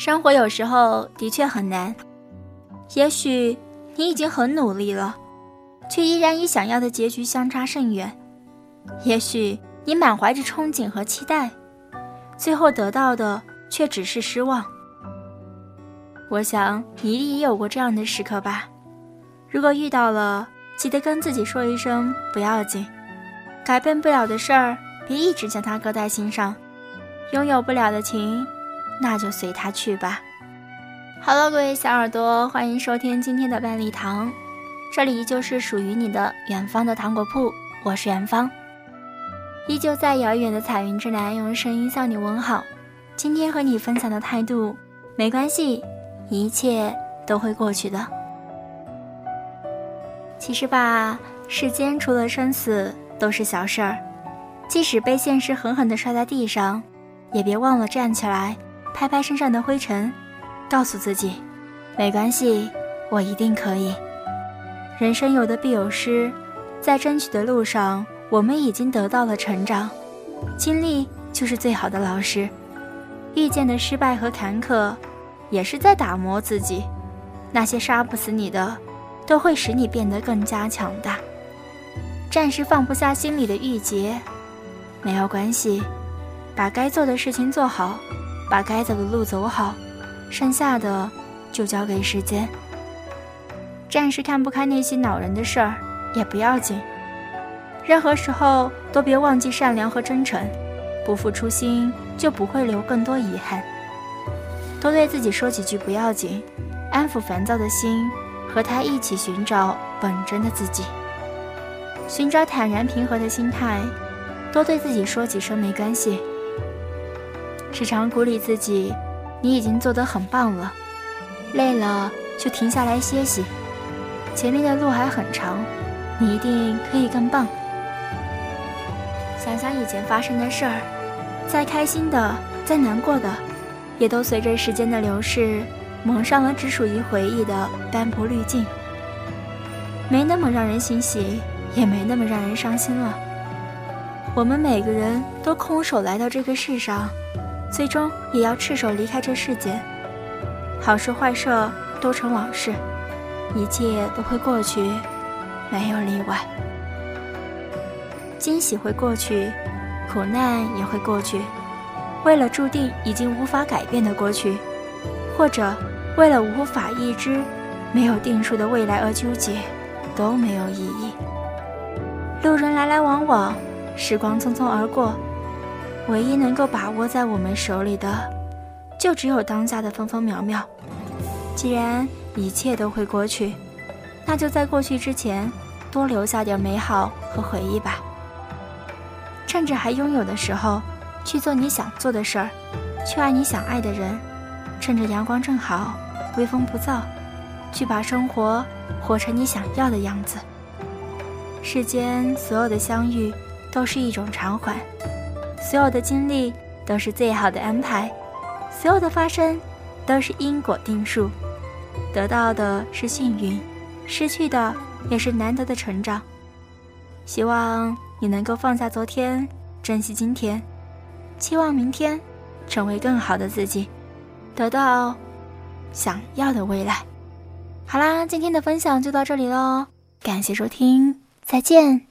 生活有时候的确很难，也许你已经很努力了，却依然与想要的结局相差甚远；也许你满怀着憧憬和期待，最后得到的却只是失望。我想你一定也有过这样的时刻吧？如果遇到了，记得跟自己说一声不要紧，改变不了的事儿，别一直将它搁在心上；拥有不了的情，那就随它去吧。好了，各位小耳朵，欢迎收听今天的万利堂，这里依旧是属于你的远方的糖果铺，我是远方，依旧在遥远的彩云之南用声音向你问好。今天和你分享的态度，没关系。一切都会过去的。其实吧，世间除了生死都是小事儿，即使被现实狠狠地摔在地上，也别忘了站起来，拍拍身上的灰尘，告诉自己，没关系，我一定可以。人生有得必有失，在争取的路上，我们已经得到了成长，经历就是最好的老师，遇见的失败和坎坷。也是在打磨自己，那些杀不死你的，都会使你变得更加强大。暂时放不下心里的郁结，没有关系，把该做的事情做好，把该走的路走好，剩下的就交给时间。暂时看不开那些恼人的事儿也不要紧，任何时候都别忘记善良和真诚，不负初心就不会留更多遗憾。多对自己说几句不要紧，安抚烦躁的心，和他一起寻找本真的自己，寻找坦然平和的心态。多对自己说几声没关系，时常鼓励自己，你已经做得很棒了。累了就停下来歇息，前面的路还很长，你一定可以更棒。想想以前发生的事儿，再开心的，再难过的。也都随着时间的流逝，蒙上了只属于回忆的斑驳滤镜，没那么让人欣喜，也没那么让人伤心了。我们每个人都空手来到这个世上，最终也要赤手离开这世间。好事坏事都成往事，一切都会过去，没有例外。惊喜会过去，苦难也会过去。为了注定已经无法改变的过去，或者为了无法预知、没有定数的未来而纠结，都没有意义。路人来来往往，时光匆匆而过，唯一能够把握在我们手里的，就只有当下的分分秒秒。既然一切都会过去，那就在过去之前，多留下点美好和回忆吧。趁着还拥有的时候。去做你想做的事儿，去爱你想爱的人，趁着阳光正好，微风不燥，去把生活活成你想要的样子。世间所有的相遇都是一种偿还，所有的经历都是最好的安排，所有的发生都是因果定数。得到的是幸运，失去的也是难得的成长。希望你能够放下昨天，珍惜今天。期望明天成为更好的自己，得到想要的未来。好啦，今天的分享就到这里喽，感谢收听，再见。